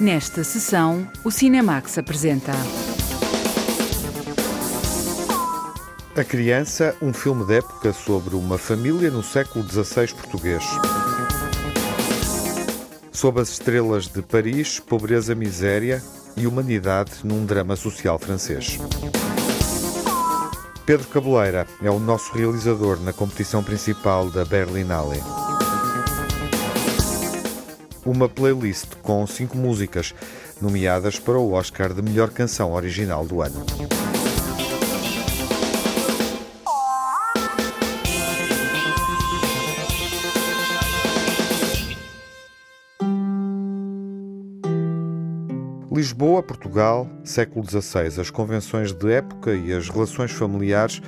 Nesta sessão, o Cinemax apresenta. A Criança, um filme de época sobre uma família no século XVI português. Sob as estrelas de Paris, pobreza, miséria e humanidade num drama social francês. Pedro Cabeleira é o nosso realizador na competição principal da Berlinale uma playlist com cinco músicas, nomeadas para o Oscar de melhor canção original do ano. Lisboa, Portugal, século XVI. As convenções de época e as relações familiares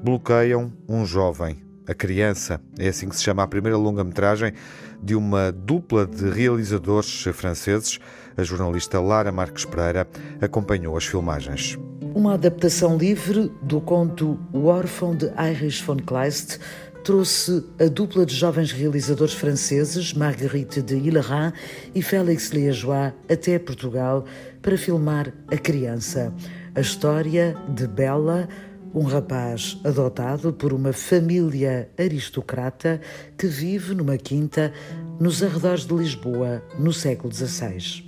bloqueiam um jovem, a Criança. É assim que se chama a primeira longa-metragem de uma dupla de realizadores franceses. A jornalista Lara Marques Pereira acompanhou as filmagens. Uma adaptação livre do conto O órfão de Heinrich von Kleist trouxe a dupla de jovens realizadores franceses, Marguerite de Hillerin e Félix Liégeois, até Portugal para filmar A Criança. A história de Bella, um rapaz adotado por uma família aristocrata que vive numa quinta nos arredores de Lisboa, no século XVI.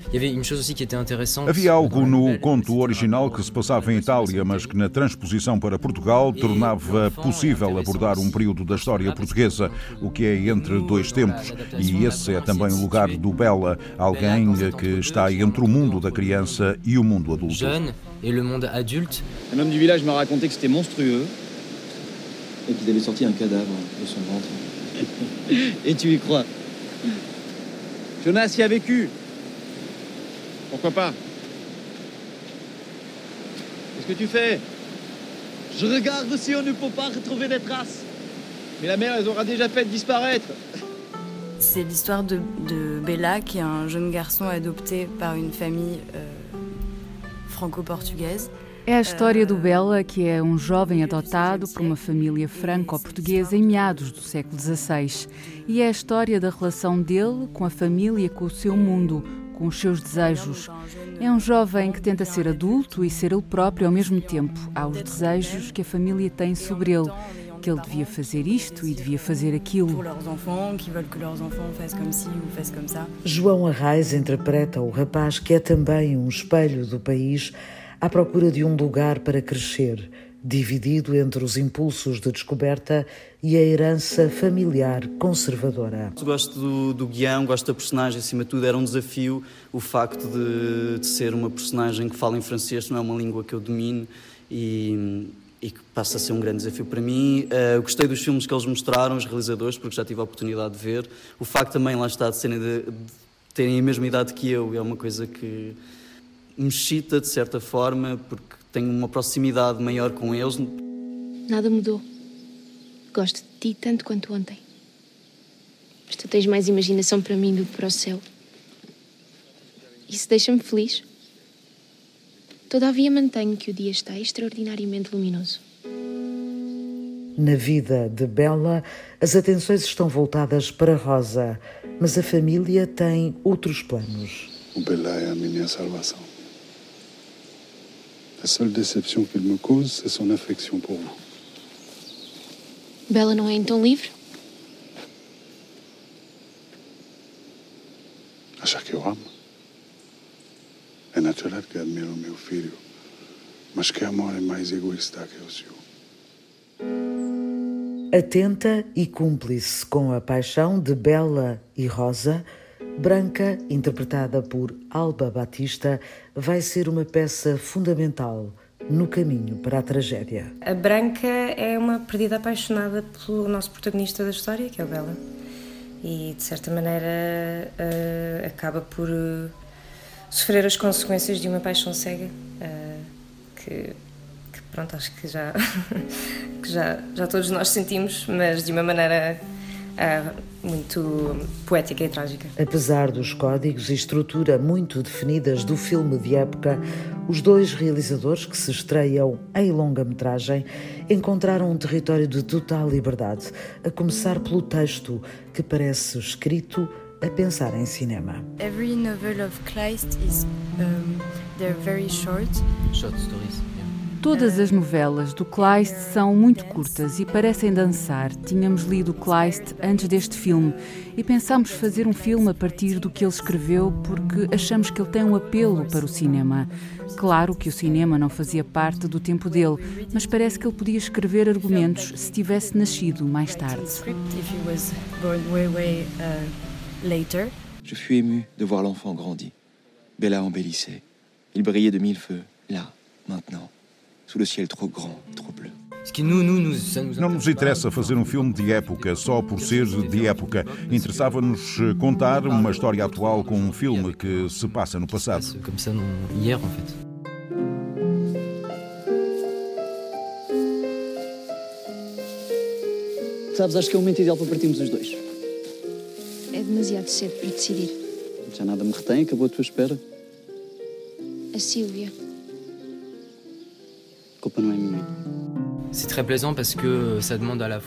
Havia algo no conto original que se passava em Itália, mas que na transposição para Portugal tornava possível abordar um período da história portuguesa, o que é entre dois tempos. E esse é também o lugar do Bela, alguém que está entre o mundo da criança e o mundo adulto. Et le monde adulte. Un homme du village m'a raconté que c'était monstrueux et qu'ils avaient sorti un cadavre de son ventre. et tu y crois Jonas y a vécu. Pourquoi pas? Qu'est-ce que tu fais? Je regarde si on ne peut pas retrouver des traces. Mais la mère, elle aura déjà fait disparaître. C'est l'histoire de, Bella, qui est un jeune garçon adopté par une famille euh, franco-portugaise. É a história do Bela, que é um jovem adotado por uma família franco-portuguesa em meados do século XVI. E é a história da relação dele com a família, com o seu mundo, com os seus desejos. É um jovem que tenta ser adulto e ser ele próprio ao mesmo tempo. Há os desejos que a família tem sobre ele que ele devia fazer isto e devia fazer aquilo. João Arraes interpreta o rapaz que é também um espelho do país à procura de um lugar para crescer, dividido entre os impulsos de descoberta e a herança familiar conservadora. Gosto do, do guião, gosto da personagem, acima de tudo era um desafio o facto de, de ser uma personagem que fala em francês, não é uma língua que eu domino e, e que passa a ser um grande desafio para mim. Uh, gostei dos filmes que eles mostraram, os realizadores, porque já tive a oportunidade de ver. O facto também, lá está, de, serem de, de terem a mesma idade que eu, é uma coisa que me excita de certa forma, porque tenho uma proximidade maior com eles. Nada mudou. Gosto de ti tanto quanto ontem. Mas tu tens mais imaginação para mim do que para o céu. Isso deixa-me feliz. Todavia mantenho que o dia está extraordinariamente luminoso. Na vida de Bella, as atenções estão voltadas para Rosa, mas a família tem outros planos. O Bella é a minha salvação. A seule déception qu'il me cause, c'est son affection pour vous. Bella não é então livre? Acha que eu amo? É natural que admiro meu filho, mas que amor é mais egoísta que o seu. Atenta e cúmplice com a paixão de Bela e Rosa, Branca, interpretada por Alba Batista, vai ser uma peça fundamental no caminho para a tragédia. A Branca é uma perdida apaixonada pelo nosso protagonista da história, que é o Bela. E, de certa maneira, uh, acaba por uh, sofrer as consequências de uma paixão cega uh, que, que, pronto acho que já que já já todos nós sentimos mas de uma maneira uh, muito poética e trágica. Apesar dos códigos e estrutura muito definidas do filme de época os dois realizadores que se estreiam em longa-metragem encontraram um território de total liberdade a começar pelo texto que parece escrito a pensar em cinema. Every novel of Kleist is um, they're very short. Short stories. Todas as novelas do Kleist são muito curtas e parecem dançar. Tínhamos lido Kleist antes deste filme e pensámos fazer um filme a partir do que ele escreveu porque achamos que ele tem um apelo para o cinema. Claro que o cinema não fazia parte do tempo dele, mas parece que ele podia escrever argumentos se tivesse nascido mais tarde. Je fus ému de voir l'enfant grandir. Bella embellissait. Il brillait de mille feux, là, maintenant sous le ciel trop grand, trop bleu. Não nos interessa fazer um filme de época só por ser de época. Interessava-nos contar uma história atual com um filme que se passa no passado. Como ça hier, en fait. Sabes, acho que é o momento ideal para partirmos os dois. É demasiado cedo para decidir. Já nada me retém, acabou a tua espera. A Sílvia. culpa não é minha.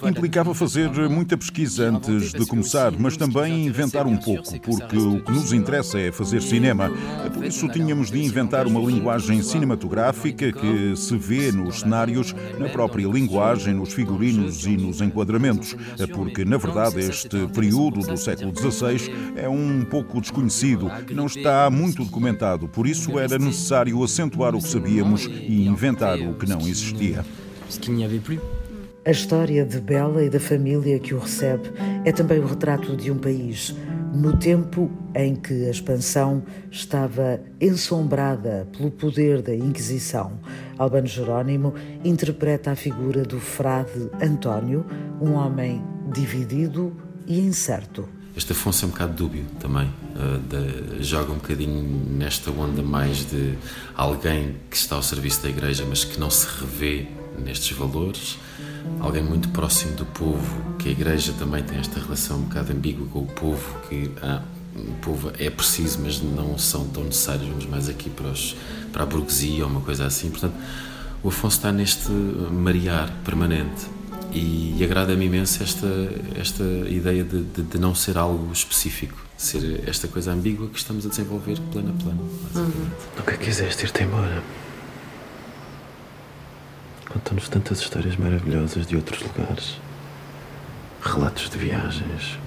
Implicava fazer muita pesquisa antes de começar, mas também inventar um pouco, porque o que nos interessa é fazer cinema. Por isso tínhamos de inventar uma linguagem cinematográfica que se vê nos cenários, na própria linguagem, nos figurinos e nos enquadramentos, porque na verdade este período do século XVI é um pouco desconhecido, não está muito documentado, por isso era necessário acentuar o que sabíamos e inventar o que não existia qu'il n'y avait plus. A história de Bela e da família que o recebe é também o retrato de um país, no tempo em que a expansão estava ensombrada pelo poder da Inquisição. Albano Jerónimo interpreta a figura do frade António, um homem dividido e incerto. Este Afonso é um bocado dúbio também, uh, de, joga um bocadinho nesta onda mais de alguém que está ao serviço da igreja, mas que não se revê nestes valores, alguém muito próximo do povo, que a Igreja também tem esta relação um bocado ambígua com o povo, que ah, o povo é preciso, mas não são tão necessários, vamos mais aqui para, os, para a burguesia ou uma coisa assim. Portanto, o Afonso está neste marear permanente e, e agrada-me imenso esta, esta ideia de, de, de, não ser algo específico, ser esta coisa ambígua que estamos a desenvolver plano a plano. Nunca quiseste ir-te embora. Conta-nos tantas histórias maravilhosas de outros lugares, relatos de viagens,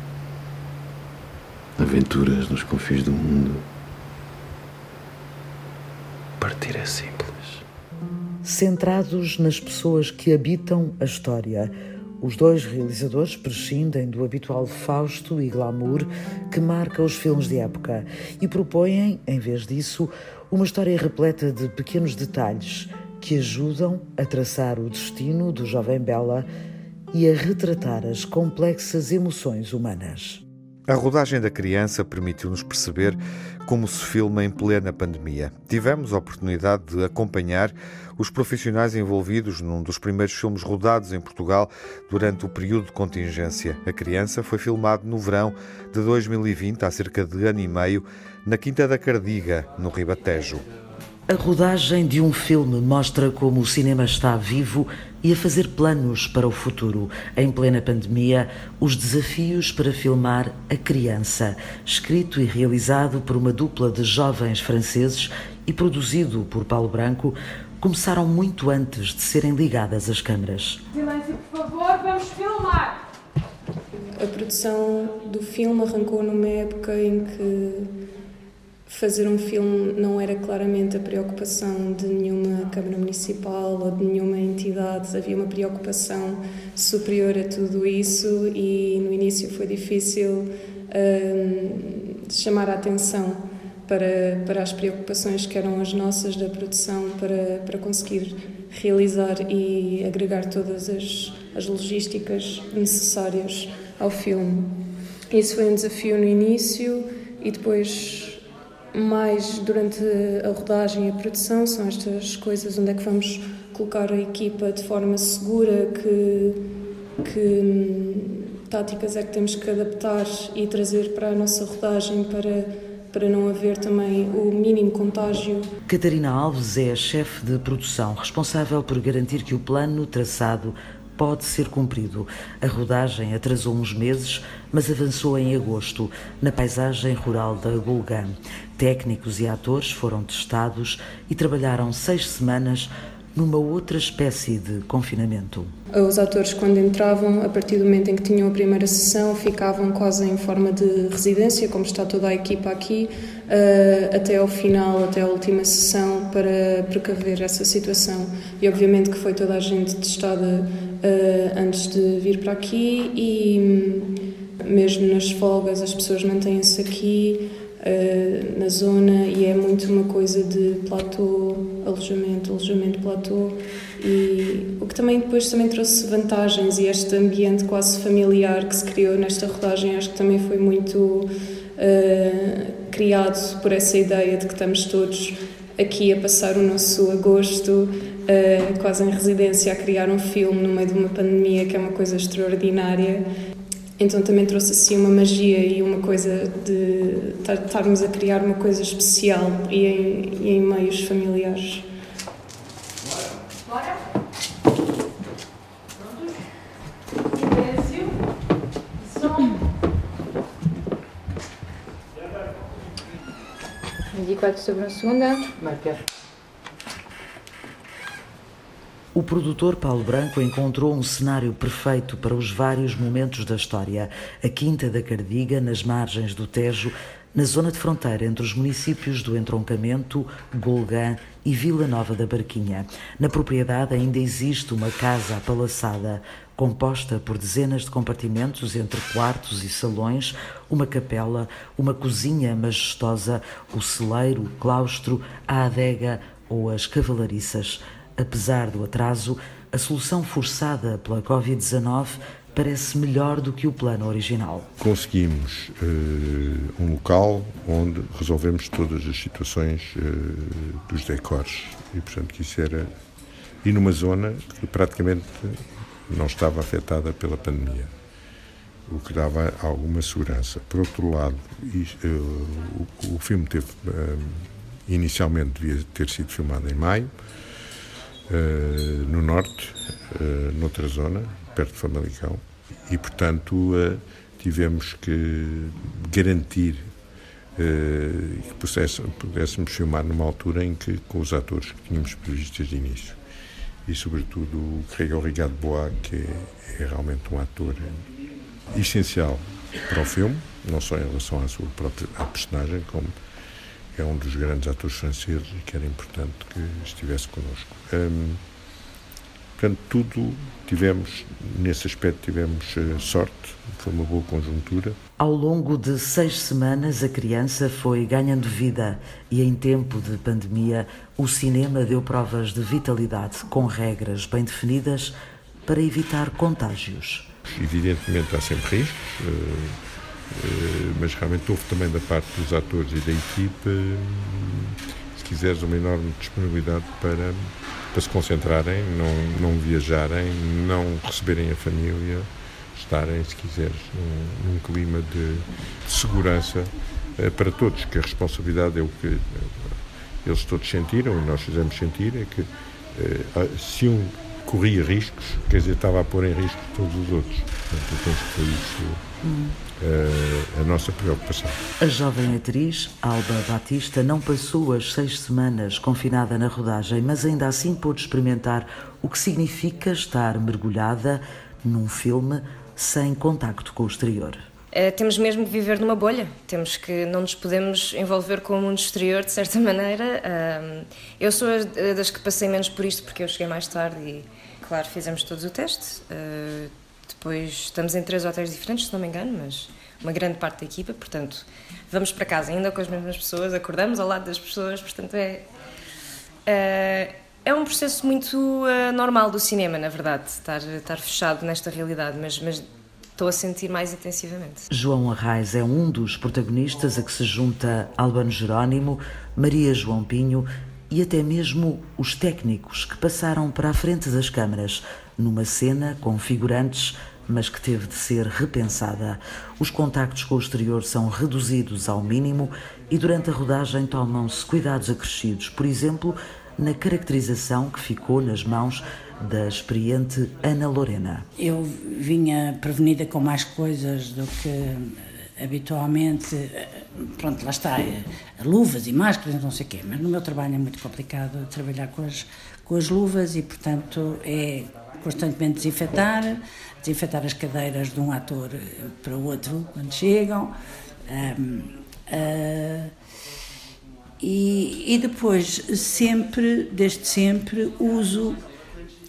aventuras nos confins do mundo. Partir é simples. Centrados nas pessoas que habitam a história, os dois realizadores prescindem do habitual fausto e glamour que marca os filmes de época e propõem, em vez disso, uma história repleta de pequenos detalhes que ajudam a traçar o destino do jovem Bela e a retratar as complexas emoções humanas. A rodagem da criança permitiu-nos perceber como se filma em plena pandemia. Tivemos a oportunidade de acompanhar os profissionais envolvidos num dos primeiros filmes rodados em Portugal durante o período de contingência. A criança foi filmado no verão de 2020, há cerca de ano e meio, na Quinta da Cardiga, no Ribatejo. A rodagem de um filme mostra como o cinema está vivo e a fazer planos para o futuro. Em plena pandemia, os desafios para filmar A Criança, escrito e realizado por uma dupla de jovens franceses e produzido por Paulo Branco, começaram muito antes de serem ligadas as câmaras. Silêncio, por favor, vamos filmar! A produção do filme arrancou numa época em que fazer um filme não era claramente a preocupação de nenhuma Câmara Municipal ou de nenhuma entidade, havia uma preocupação superior a tudo isso e no início foi difícil uh, chamar a atenção para, para as preocupações que eram as nossas da produção para, para conseguir realizar e agregar todas as, as logísticas necessárias ao filme. Isso foi um desafio no início e depois mais durante a rodagem e a produção são estas coisas onde é que vamos colocar a equipa de forma segura que, que hum, táticas é que temos que adaptar e trazer para a nossa rodagem para para não haver também o mínimo contágio. Catarina Alves é a chefe de produção, responsável por garantir que o plano traçado pode ser cumprido. A rodagem atrasou uns meses, mas avançou em agosto, na paisagem rural da Gulgã. Técnicos e atores foram testados e trabalharam seis semanas numa outra espécie de confinamento. Os atores, quando entravam, a partir do momento em que tinham a primeira sessão, ficavam quase em forma de residência, como está toda a equipa aqui, uh, até ao final, até a última sessão, para precaver essa situação. E obviamente que foi toda a gente testada uh, antes de vir para aqui e hum, mesmo nas folgas as pessoas mantêm-se aqui uh, na zona e é muito uma coisa de platô, alojamento, alojamento, platô. E o que também depois também trouxe vantagens e este ambiente quase familiar que se criou nesta rodagem acho que também foi muito uh, criado por essa ideia de que estamos todos aqui a passar o nosso agosto uh, quase em residência a criar um filme no meio de uma pandemia que é uma coisa extraordinária então também trouxe assim uma magia e uma coisa de estarmos a criar uma coisa especial e em, e em meios familiares. Bora? Silêncio. Som. 24 sobre a segunda. Marca. O produtor Paulo Branco encontrou um cenário perfeito para os vários momentos da história. A Quinta da Cardiga, nas margens do Tejo, na zona de fronteira entre os municípios do Entroncamento, Golgã e Vila Nova da Barquinha. Na propriedade ainda existe uma casa apalaçada, composta por dezenas de compartimentos entre quartos e salões, uma capela, uma cozinha majestosa, o celeiro, o claustro, a adega ou as cavalariças. Apesar do atraso, a solução forçada pela Covid-19 parece melhor do que o plano original. Conseguimos uh, um local onde resolvemos todas as situações uh, dos decors e, portanto, que isso era. e numa zona que praticamente não estava afetada pela pandemia, o que dava alguma segurança. Por outro lado, uh, o, o, filme teve. inicialmente devia ter sido filmado em maio no norte, uh, noutra zona, perto de Famalicão, e portanto uh, tivemos que garantir que pudéssemos filmar numa altura em que, com os atores que tínhamos previstos de início. E, sobretudo, o Gregor Rigado Bois, que é, é realmente um ator essencial para o filme, não só em relação à sua própria à personagem, como é um dos grandes atores franceses e que era importante que estivesse connosco. Hum, portanto, tudo tivemos, nesse aspecto, tivemos uh, sorte, foi uma boa conjuntura. Ao longo de seis semanas, a criança foi ganhando vida e, em tempo de pandemia, o cinema deu provas de vitalidade, com regras bem definidas para evitar contágios. Evidentemente, há sempre riscos. Uh, eh, mas realmente houve também da parte dos atores e da equipe, se quiseres, uma enorme disponibilidade para, para se concentrarem, não, não viajarem, não receberem a família, estarem, se quiseres, num, num clima de, de segurança eh, para todos, que a responsabilidade é o que eles todos sentiram e nós fizemos sentir, é que eh, se um corria riscos, quer dizer, estava a pôr em risco todos os outros. Portanto, eu penso que foi isso. Hum a nossa preocupação. A jovem atriz Alba Batista não passou as seis semanas confinada na rodagem, mas ainda assim pôde experimentar o que significa estar mergulhada num filme sem contacto com o exterior. Uh, temos mesmo que viver numa bolha, temos que não nos podemos envolver com o mundo exterior de certa maneira. Uh, eu sou das que passei menos por isto porque eu cheguei mais tarde e, claro, fizemos todos o teste. Depois estamos em três hotéis diferentes, se não me engano, mas uma grande parte da equipa, portanto, vamos para casa ainda com as mesmas pessoas, acordamos ao lado das pessoas, portanto, é. é, é um processo muito uh, normal do cinema, na verdade, estar, estar fechado nesta realidade, mas, mas estou a sentir mais intensivamente. João Arraes é um dos protagonistas a que se junta Albano Jerónimo, Maria João Pinho e até mesmo os técnicos que passaram para a frente das câmaras numa cena com figurantes, mas que teve de ser repensada. Os contactos com o exterior são reduzidos ao mínimo e durante a rodagem tomam-se cuidados acrescidos. Por exemplo, na caracterização que ficou nas mãos da experiente Ana Lorena. Eu vinha prevenida com mais coisas do que habitualmente, pronto, lá está, luvas e máscaras, não sei o quê, mas no meu trabalho é muito complicado trabalhar com as, com as luvas e, portanto, é constantemente desinfetar, desinfetar as cadeiras de um ator para o outro quando chegam. Um, uh, e, e depois, sempre, desde sempre, uso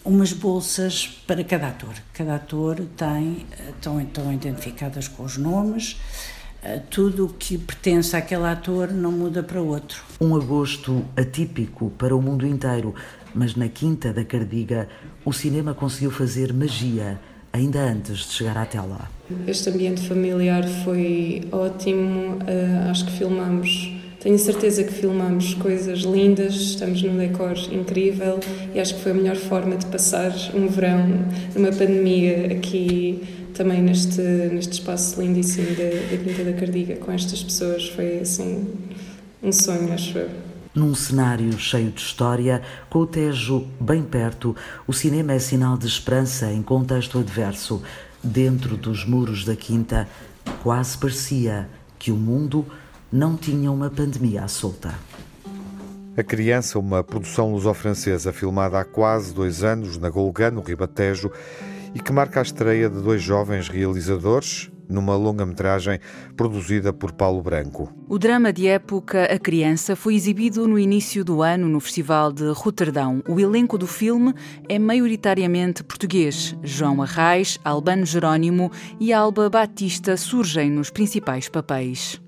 umas bolsas para cada ator. Cada ator tem, estão então identificadas com os nomes, eh, tudo o que pertence àquele ator não muda para outro. Um agosto atípico para o mundo inteiro, mas na Quinta da Cardiga o cinema conseguiu fazer magia ainda antes de chegar à tela. Este ambiente familiar foi ótimo, uh, acho que filmamos tenho certeza que filmamos coisas lindas, estamos num decor incrível e acho que foi a melhor forma de passar um verão numa pandemia aqui também neste, neste espaço lindíssimo da, da Quinta da Cardiga com estas pessoas. Foi assim um sonho, acho eu. Num cenário cheio de história, com o Tejo bem perto, o cinema é sinal de esperança em contexto adverso. Dentro dos muros da Quinta, quase parecia que o mundo não tinha uma pandemia à solta. A Criança, uma produção luso-francesa filmada há quase dois anos na Golgã, no Ribatejo, e que marca a estreia de dois jovens realizadores numa longa-metragem produzida por Paulo Branco. O drama de época A Criança foi exibido no início do ano no Festival de Roterdão. O elenco do filme é maioritariamente português. João Arraes, Albano Jerónimo e Alba Batista surgem nos principais papéis.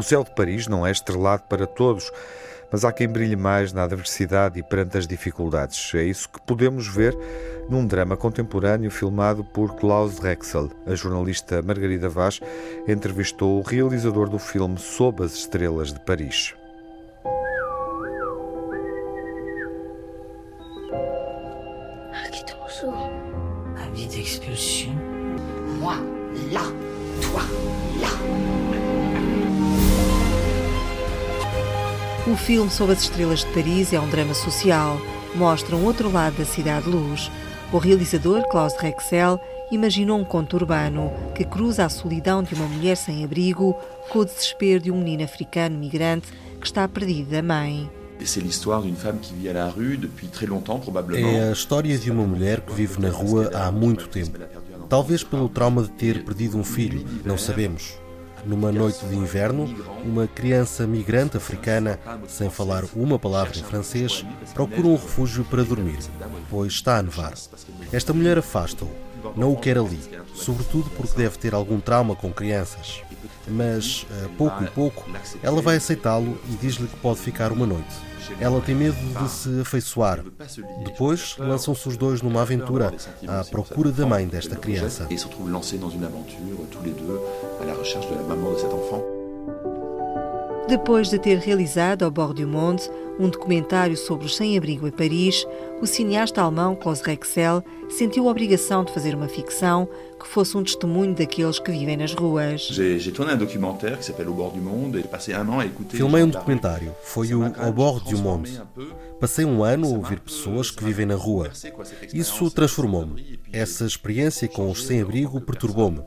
O céu de Paris não é estrelado para todos, mas há quem brilhe mais na adversidade e perante as dificuldades. É isso que podemos ver num drama contemporâneo filmado por Klaus Rexel. A jornalista Margarida Vaz entrevistou o realizador do filme Sob as Estrelas de Paris. O filme Sob as Estrelas de Paris é um drama social. Mostra um outro lado da cidade-luz. O realizador, Klaus Rexel, imaginou um conto urbano que cruza a solidão de uma mulher sem abrigo com o desespero de um menino africano migrante que está perdido da mãe. É a história de uma mulher que vive na rua há muito tempo. Talvez pelo trauma de ter perdido um filho, não sabemos. Numa noite de inverno, uma criança migrante africana, sem falar uma palavra em francês, procura um refúgio para dormir, pois está a nevar. Esta mulher afasta-o, não o quer ali, sobretudo porque deve ter algum trauma com crianças. Mas, a pouco e pouco, ela vai aceitá-lo e diz-lhe que pode ficar uma noite. Ela tem medo de se afeiçoar. Depois, lançam-se os dois numa aventura à procura da mãe desta criança. Depois de ter realizado Ao Bord du Monde um documentário sobre os sem-abrigo em Paris, o cineasta alemão Klaus Rexel sentiu a obrigação de fazer uma ficção que fosse um testemunho daqueles que vivem nas ruas. Filmei um documentário, foi o Au bord du monde. Passei um ano a ouvir pessoas que vivem na rua. Isso transformou-me. Essa experiência com os sem-abrigo perturbou-me.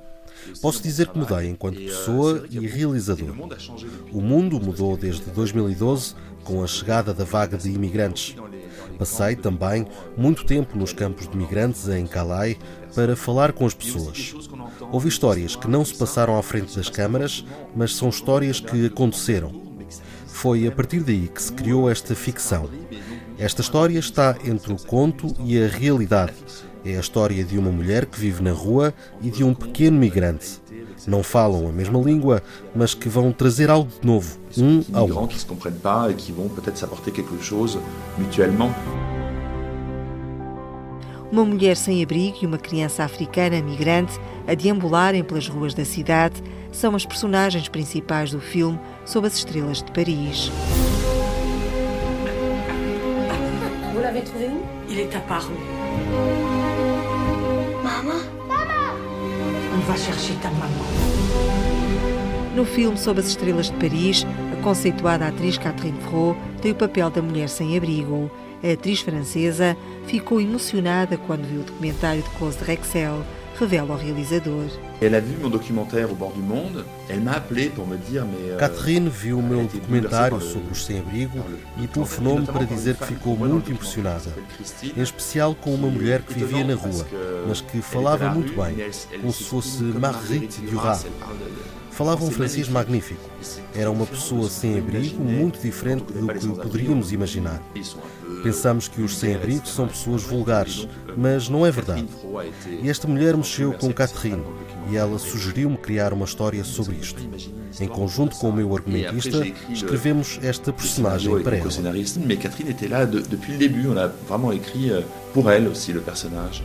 Posso dizer que mudei enquanto pessoa e realizador. O mundo mudou desde 2012 com a chegada da vaga de imigrantes. Passei também muito tempo nos campos de migrantes em Calais para falar com as pessoas. Ouvi histórias que não se passaram à frente das câmaras, mas são histórias que aconteceram. Foi a partir daí que se criou esta ficção. Esta história está entre o conto e a realidade é a história de uma mulher que vive na rua e de um pequeno migrante. Não falam a mesma língua, mas que vão trazer algo de novo, um ao outro. Uma mulher sem abrigo e uma criança africana migrante a deambularem pelas ruas da cidade são as personagens principais do filme Sob as Estrelas de Paris. l'avez trouvé où Il est apparu. Maman Maman On va chercher ta maman. No filme Sob as Estrelas de Paris, a conceituada atriz Catherine Fro tem o papel da mulher sem abrigo. A atriz francesa ficou emocionada quando viu o documentário de Close de Rexel, revela o realizador. Euh, Catherine viu o meu documentário sobre os sem-abrigo e telefonou-me para dizer que ficou muito impressionada, em especial com uma mulher que vivia na rua, mas que falava muito bem, como se fosse Marguerite Duras. Falava um francês magnífico. Era uma pessoa sem abrigo muito diferente do que poderíamos imaginar. Pensamos que os sem-abrigo são pessoas vulgares, mas não é verdade. E esta mulher mexeu com Catherine e ela sugeriu-me criar uma história sobre isto. Em conjunto com o meu argumentista, escrevemos esta personagem para ela. Mais Catherine était là de- depuis le début. On a vraiment écrit pour elle aussi le personnage.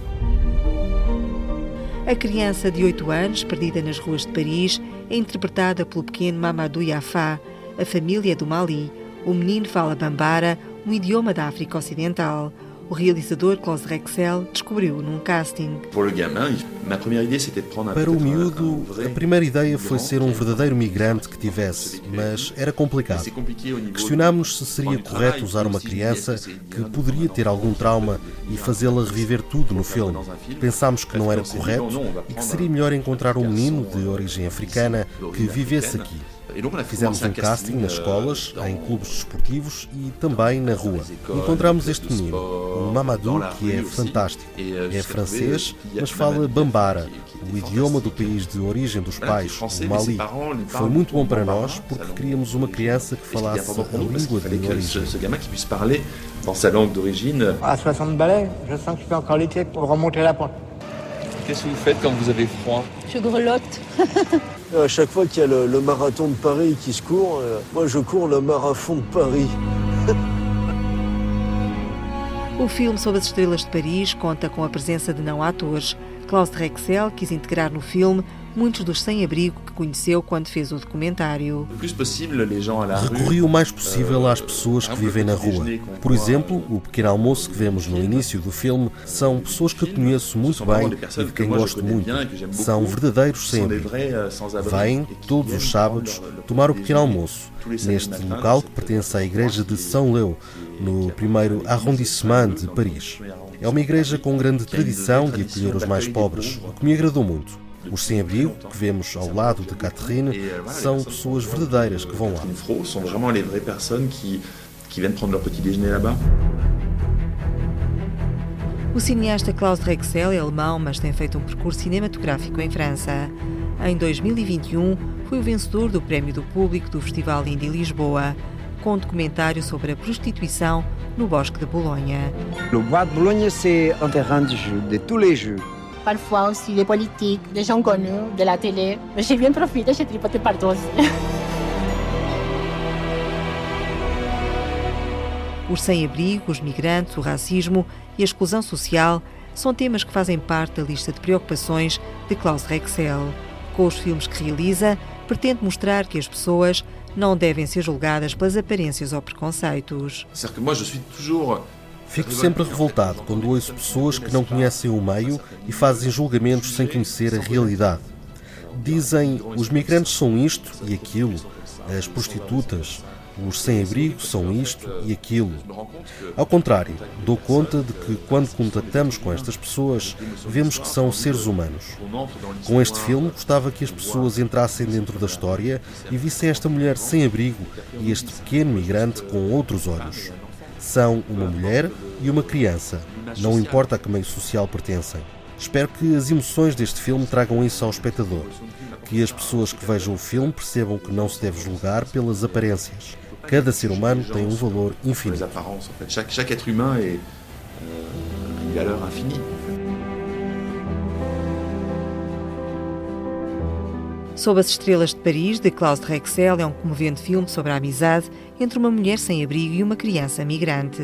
A criança de 8 anos, perdida nas ruas de Paris, é interpretada pelo pequeno Mamadou Yafá. A família é do Mali. O menino fala bambara, um idioma da África Ocidental. O realizador Klaus Rexel descobriu num casting. Para o miúdo, a primeira ideia foi ser um verdadeiro migrante que tivesse, mas era complicado. Questionámos se seria correto usar uma criança que poderia ter algum trauma e fazê-la reviver tudo no filme. Pensámos que não era correto e que seria melhor encontrar um menino de origem africana que vivesse aqui. Fizemos um casting nas escolas, em clubes desportivos e também na rua. Encontramos este menino, o Mamadou, que é fantástico. É francês, mas fala bambara, o idioma do país de origem dos pais, o Mali. Foi muito bom para nós porque queríamos uma criança que falasse a língua de origem. dans sa langue d'origine. À 60 balais, je sens que je peux encore lutter pour remonter la pente. Qu'est-ce que vous faites quand vous avez froid Je grelotte. À chaque fois qu'il y a le, marathon de Paris qui se court, euh, moi je cours le marathon de Paris. O filme Sob as Estrelas de Paris conta com a presença de não atores. Klaus Rexel quis integrar no filme muitos dos sem-abrigo que conheceu quando fez o documentário. Recorri o mais possível às pessoas que vivem na rua. Por exemplo, o pequeno almoço que vemos no início do filme são pessoas que eu conheço muito bem e de quem gosto muito. São verdadeiros sem-abrigo. Vêm todos os sábados tomar o pequeno almoço neste local que pertence à igreja de São Leu, no primeiro arrondissement de Paris. É uma igreja com grande tradição de acolher os mais pobres, o que me agradou muito. Os sem-abrigo que vemos ao lado de Catherine são pessoas verdadeiras que vão lá. Vraiment les vraies personnes qui, qui viennent prendre leur petit déjeuner là-bas. O cineasta Klaus Rexel é alemão, mas tem feito um percurso cinematográfico em França. Em 2021, foi o vencedor do Prémio do Público do Festival Indie Lisboa, com um documentário sobre a prostituição no Bosque de Bolonha. Le bois de Boulogne, c'est un terrain de jeu, de tous les jeux. Parfois aussi des politiques, des gens connus, de la télé. Mais j'ai bien profité, j'ai tripoté partout. Os sem-abrigo, os migrantes, o racismo e a exclusão social são temas que fazem parte da lista de preocupações de Klaus Rexel. Com os filmes que realiza, pretende mostrar que as pessoas não devem ser julgadas pelas aparências ou preconceitos. C'est-à-dire que moi, je suis toujours Fico sempre revoltado quando ouço pessoas que não conhecem o meio e fazem julgamentos sem conhecer a realidade. Dizem os migrantes são isto e aquilo, as prostitutas, os sem-abrigo são isto e aquilo. Ao contrário, dou conta de que quando contactamos com estas pessoas, vemos que são seres humanos. Com este filme, gostava que as pessoas entrassem dentro da história e vissem esta mulher sem abrigo e este pequeno migrante com outros olhos. São uma mulher e uma criança, não importa a que meio social pertencem. Espero que as emoções deste filme tragam isso ao espectador. Que as pessoas que vejam o filme percebam que não se deve julgar pelas aparências. Cada ser humano tem um valor infinito. Chaque, être humain est euh, une valeur infinie. Sob as Estrelas de Paris, de Klaus Rexel, é um comovente filme sobre a amizade entre uma mulher sem abrigo e uma criança migrante.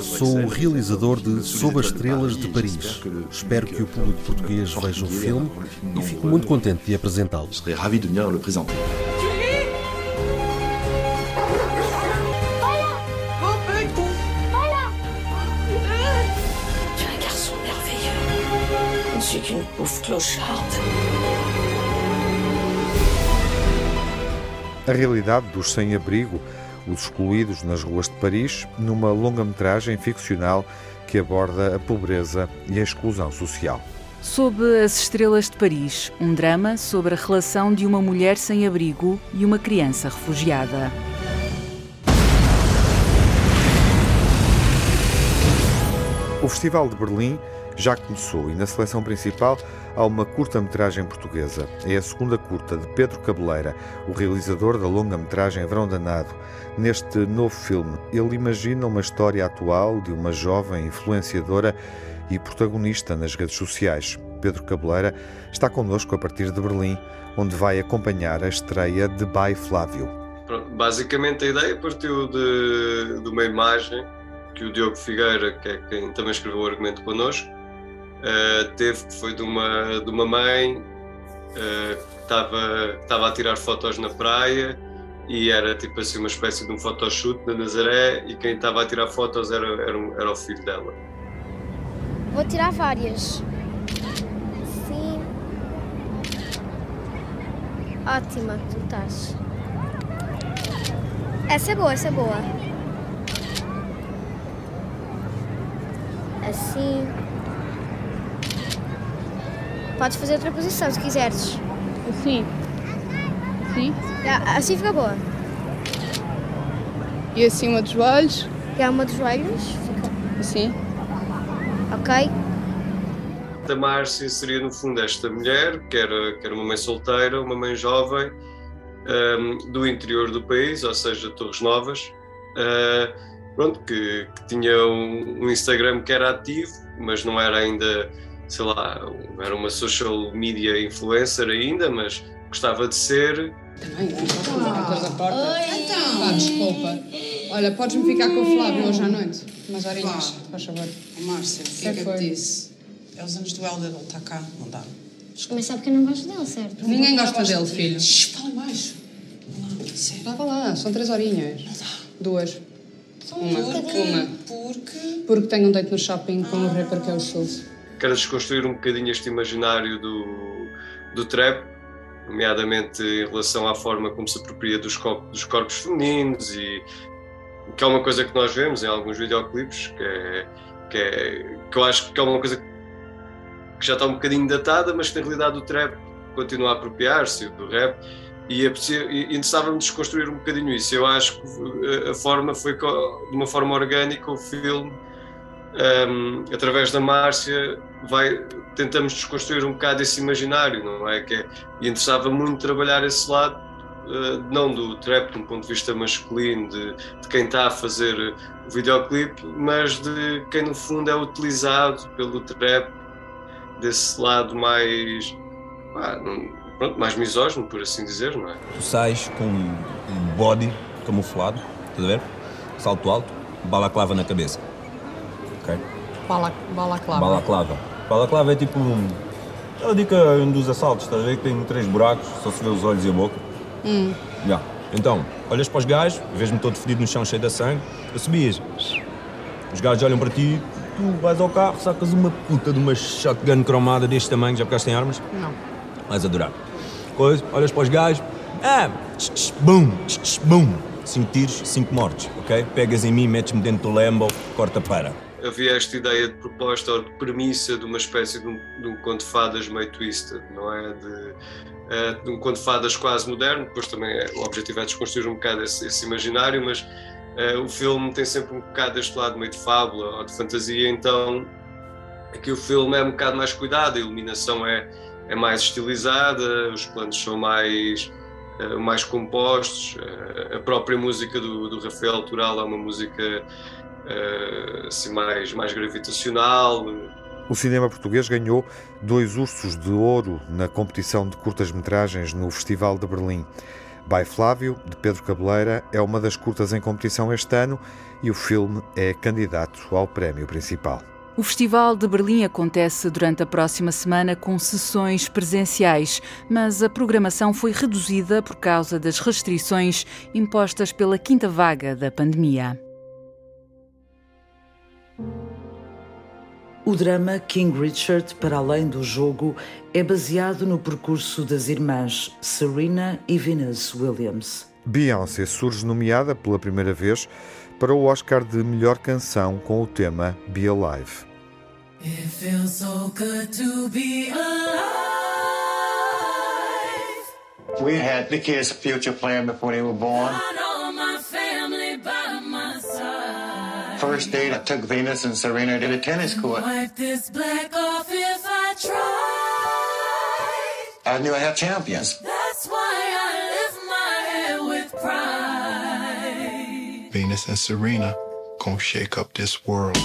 Sou o realizador de Sob as Estrelas de Paris. Espero que o público português veja o filme e fico muito contente de apresentá-lo. Je suis qu'une pauvre clocharde. A realidade dos sem-abrigo, os excluídos nas ruas de Paris, numa longa-metragem ficcional que aborda a pobreza e a exclusão social. Sob as Estrelas de Paris, um drama sobre a relação de uma mulher sem abrigo e uma criança refugiada. O Festival de Berlim já começou e na seleção principal há uma curta-metragem portuguesa. É a segunda curta de Pedro Cabeleira, o realizador da longa-metragem Verão Danado. Neste novo filme, ele imagina uma história atual de uma jovem influenciadora e protagonista nas redes sociais. Pedro Cabeleira está connosco a partir de Berlim, onde vai acompanhar a estreia de Bai Flávio. Basicamente, a ideia partiu de, de uma imagem que o Diogo Figueira, que é quem também escreveu o argumento connosco, uh, teve, que foi de uma, de uma mãe uh, que estava, estava a tirar fotos na praia e era tipo assim uma espécie de um photoshoot na Nazaré e quem estava a tirar fotos era, era, era o filho dela. Vou tirar várias. Sim. Ótima, tu estás. Essa é boa, essa é boa. Assim. Podes fazer outra posição se quiseres. Assim? Sim? Assim fica boa. E acima dos joelhos? E acima dos joelhos? Fica. Assim? Ok. A Márcia seria, no fundo, esta mulher, que era, que era uma mãe solteira, uma mãe jovem, um, do interior do país, ou seja, Torres Novas, uh, pronto, que, que tinha um, um, Instagram que era ativo, mas não era ainda, sei lá, era uma social media influencer ainda, mas gostava de ser. Também, Oi! Então, desculpa. Olha, podes-me ficar com o Flávio hoje à noite? Umas horinhas, faz favor. Márcia, o que é que eu te disse? É os anos do Helder, ele está cá, não dá. Mas sabe que eu não gosto dele, certo? Ninguém gosta dele, filho. Shhh, fala mais. Estava lá, são três horinhas. Não dá. Duas. São uma. Porque? Uma. Porque? Porque tenho um date no shopping com o rapper que é o Schultz. Quero desconstruir um bocadinho este imaginário do, do trap, nomeadamente em relação à forma como se apropria dos, corpos, dos corpos femininos e que é uma coisa que nós vemos em alguns videoclipes, que é, que, é, que eu acho que é uma coisa que já está um bocadinho datada, mas que na realidade o trap continua a apropriar-se do rap e, é e interessava-me desconstruir um bocadinho isso. Eu acho que a forma foi de uma forma orgânica o filme, um, através da Márcia, vai, tentamos desconstruir um bocado esse imaginário, não é? Que é, e interessava muito trabalhar esse lado Uh, não do trap de um ponto de vista masculino, de, de, quem está a fazer o videoclipe, mas de quem no fundo é utilizado pelo trap, desse lado mais, pá, pronto, mais misógino, por assim dizer, não é? Tu sais com um body camuflado, estás a ver? Salto alto, balaclava na cabeça. Ok? Bala, balaclava. Balaclava. Balaclava é tipo um. Aquela dica um dos assaltos, estás a ver? Que tem três buracos, só se vê os olhos e a boca. Hum. Yeah. Então, olhas para os gajos, vês-me todo fedido no chão, cheio de sangue, eu subias. Os gajos olham para ti, tu vais ao carro, sacas uma puta de uma shotgun cromada deste tamanho, já pegaste em armas? Não. Vais adorar. Coisa, olhas para os gajos, ah, tch, tch, bum, tch, bum. Cinco tiros, cinco mortes, ok? Pegas em mim, metes-me dentro do Lambo, corta para. Havia esta ideia de proposta ou de premissa de uma espécie de um, de um conto de fadas meio twisted, não é? De, uh, de um conto de fadas quase moderno, depois também é, o objetivo é desconstruir um bocado esse, esse imaginário, mas uh, o filme tem sempre um bocado deste lado meio de fábula ou de fantasia, então aqui o filme é um bocado mais cuidado, a iluminação é, é mais estilizada, os planos são mais, mais compostos, a própria música do, do Rafael Tural é uma música assim, mais, mais gravitacional, o cinema português ganhou dois ursos de ouro na competição de curtas-metragens no Festival de Berlim. By Flávio, de Pedro Cabeleira, é uma das curtas em competição este ano e o filme é candidato ao prémio principal. O Festival de Berlim acontece durante a próxima semana com sessões presenciais, mas a programação foi reduzida por causa das restrições impostas pela quinta vaga da pandemia. O drama King Richard, para além do jogo, é baseado no percurso das irmãs Serena e Venus Williams. Beyoncé surge nomeada pela primeira vez para o Oscar de melhor canção com o tema Be Alive. It feels so good to be alive. We had the kids' future plan before they were born. First date, I took Venus and Serena to the tennis court. Wipe this black off if I try. I knew I had champions. That's why I lift my head with pride. Venus and Serena gonna shake up this world.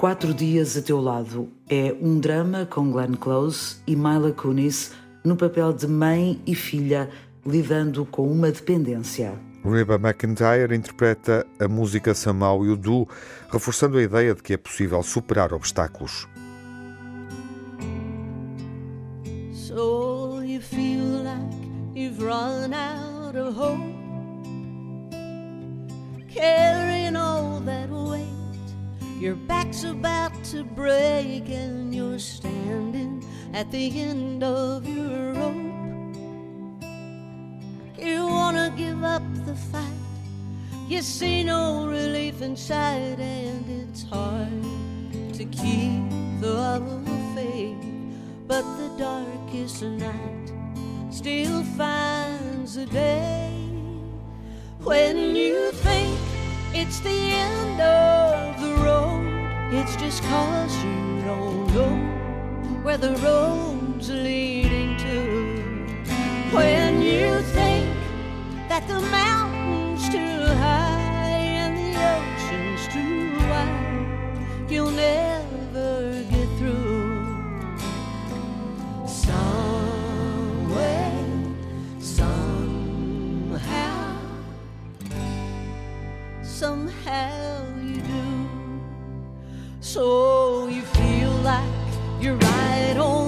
Quatro Dias a Teu Lado é um drama com Glenn Close e Mila Kunis no papel de mãe e filha lidando com uma dependência. Reba McIntyre interpreta a música Samau e o Du, reforçando a ideia de que é possível superar obstáculos. So you feel like you've run out of hope Carrying all that weight Your back's about to break and you're standing at the end of your rope. You wanna give up the fight, you see no relief inside, and it's hard to keep the love of faith. But the darkest night still finds a day when you think it's the end of the road It's just cause you don't know where the road's leading to. When you think that the mountain's too high and the ocean's too wide, you'll never get through. Some way, somehow, somehow. So you feel like you're right on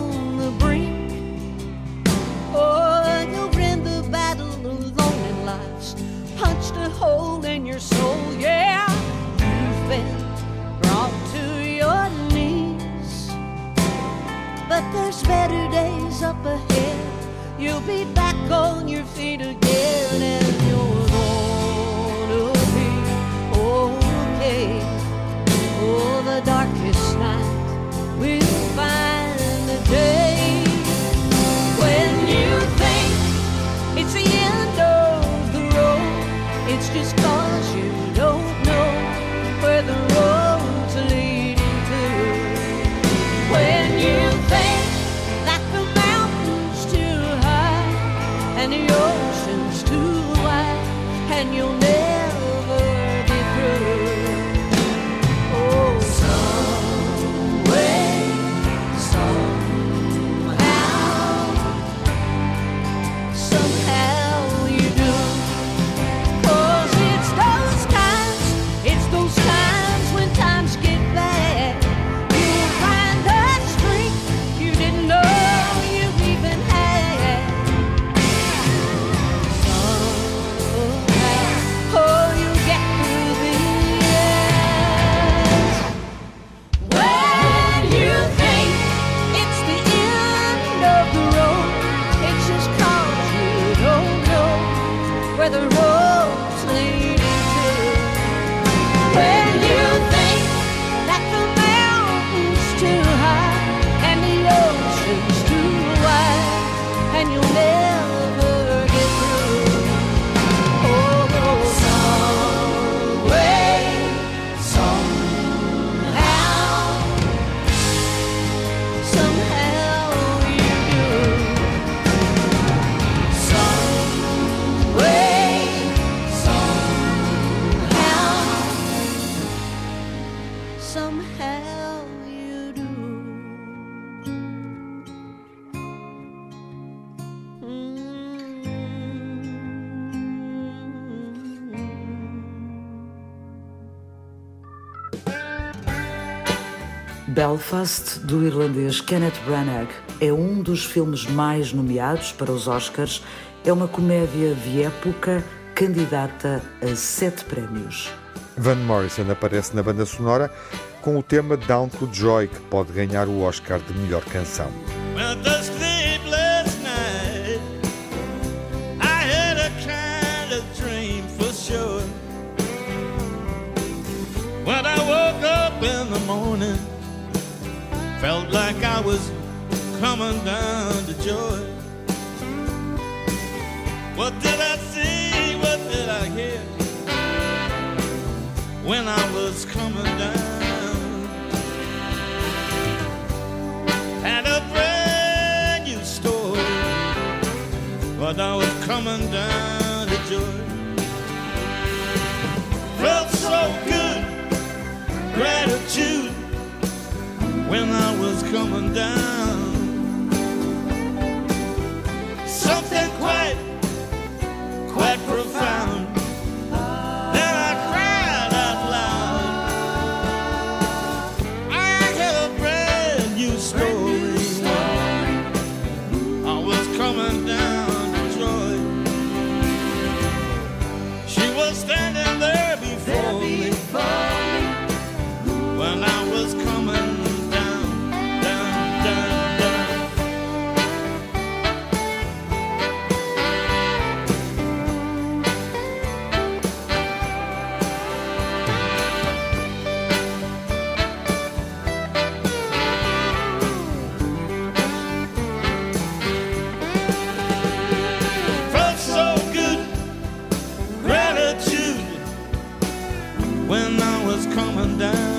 Belfast, do irlandês Kenneth Branagh, é um dos filmes mais nomeados para os Oscars. É uma comédia de época candidata a sete prémios. Van Morrison aparece na banda sonora com o tema Down to Joy, que pode ganhar o Oscar de melhor canção. Well, felt like I was coming down to joy. What did I see? What did I hear? When I was coming down, had a brand new story. But I was coming down to joy. Felt so good, gratitude when I was coming down. Something quite, quite profound. down.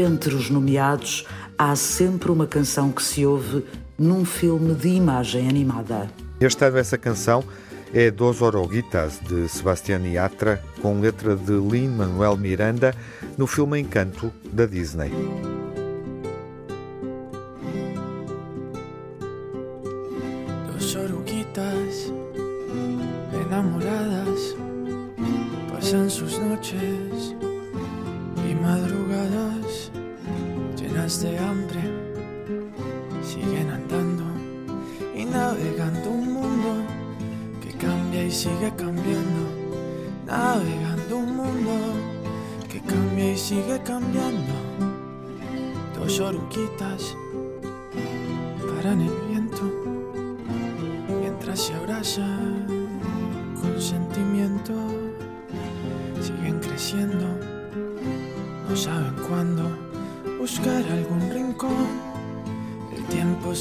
Entre os nomeados, há sempre uma canção que se ouve num filme de imagem animada. Este ano, essa canção é Dos Oroguitas, de Sebastián Yatra, com letra de Lin-Manuel Miranda, no filme Encanto da Disney. De hambre, siguen andando y navegando un mundo que cambia y sigue cambiando, navegando un mundo que cambia y sigue cambiando. Dos oruguitas paran el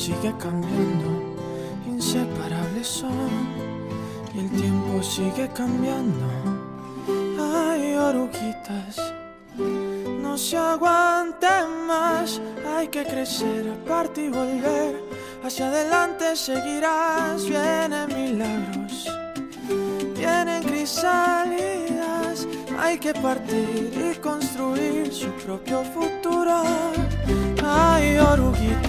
sigue cambiando, inseparables son, y el tiempo sigue cambiando. Ay, oruguitas, no se aguanten más, hay que crecer, aparte y volver. Hacia adelante seguirás, vienen milagros, vienen crisálidas. Hay que partir y construir su propio futuro. Hay oruguitas,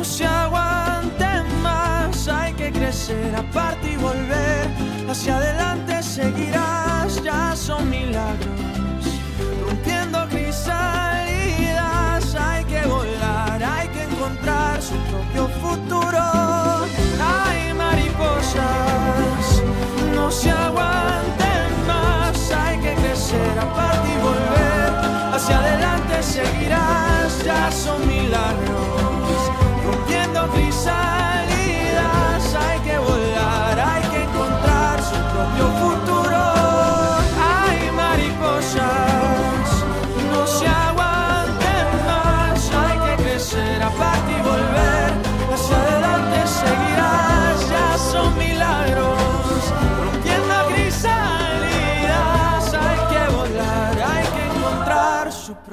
No se aguanten más, hay que crecer, aparte y volver. Hacia adelante seguirás, ya son milagros, rompiendo crisalidas. Hay que volar, hay que encontrar su propio futuro. Hay mariposas, no se aguanten más, hay que crecer, aparte y volver. Hacia adelante seguirás, ya son milagros,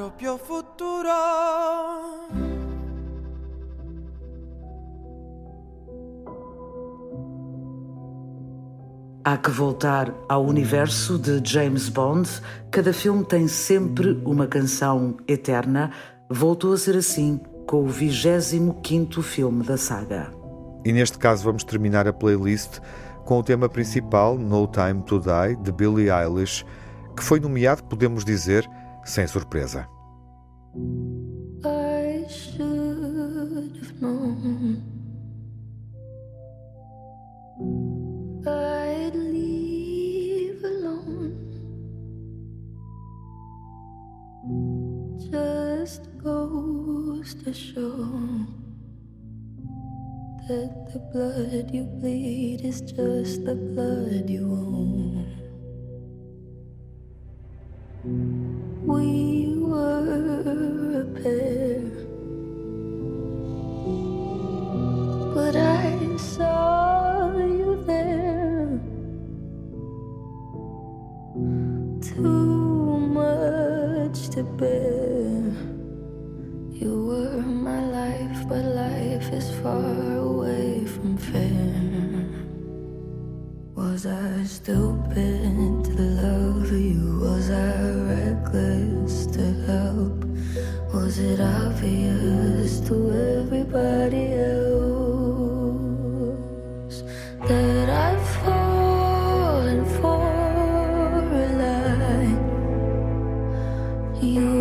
propio futuro. Há que voltar ao universo de James Bond. Cada filme tem sempre uma canção eterna. Voltou a ser assim com o 25º filme da saga. E neste caso vamos terminar a playlist com o tema principal, No Time to Die, de Billie Eilish, que foi nomeado, podemos dizer, sem surpresa. I should have known I'd leave alone. Just goes to show that the blood you bleed is just the blood you own. You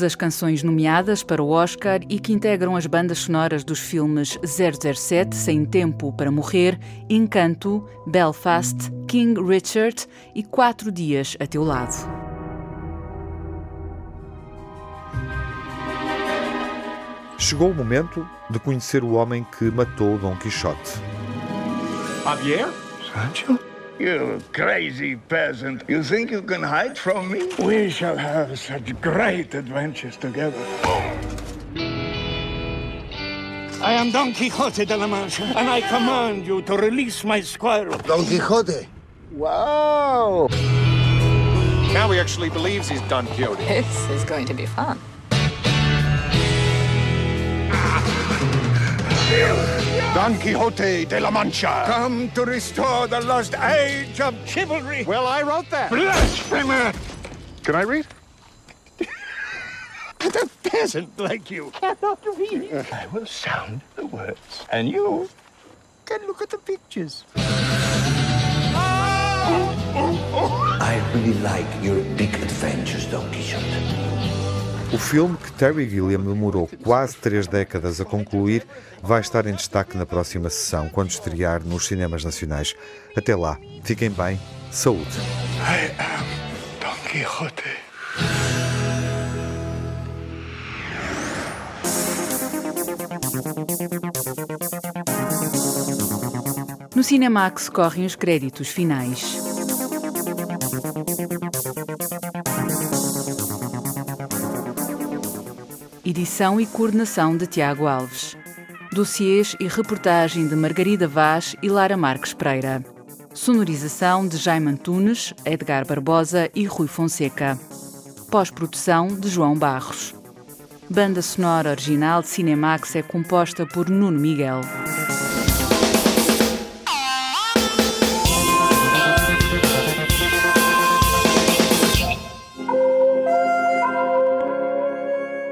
Ouvimos as canções nomeadas para o Oscar e que integram as bandas sonoras dos filmes 007, Sem Tempo para Morrer, Encanto, Belfast, King Richard e Quatro Dias a Teu Lado. Chegou o momento de conhecer o homem que matou Dom Quixote. Javier? Sancho? You crazy peasant. You think you can hide from me? We shall have such great adventures together. I am Don Quixote de la Mancha, and I command you to release my squire. Don Quixote. Wow! Now he actually believes he's Don Quixote. This is going to be fun. Ah. Don Quixote de la Mancha. Come to restore the lost age of chivalry. Well, I wrote that. Blasphemer! Can I read? But a peasant like you cannot read. I will sound the words, and you can look at the pictures. I really like your big adventures, Don Quixote. O filme, que Terry Gilliam demorou quase três décadas a concluir, vai estar em destaque na próxima sessão, quando estrear nos cinemas nacionais. Até lá, fiquem bem, saúde. I am Don Quixote. No Cinemax correm os créditos finais. Edição e coordenação de Tiago Alves. Dossiês e reportagem de Margarida Vaz e Lara Marques Pereira. Sonorização de Jaime Antunes, Edgar Barbosa e Rui Fonseca. Pós-produção de João Barros. Banda sonora original de Cinemax é composta por Nuno Miguel.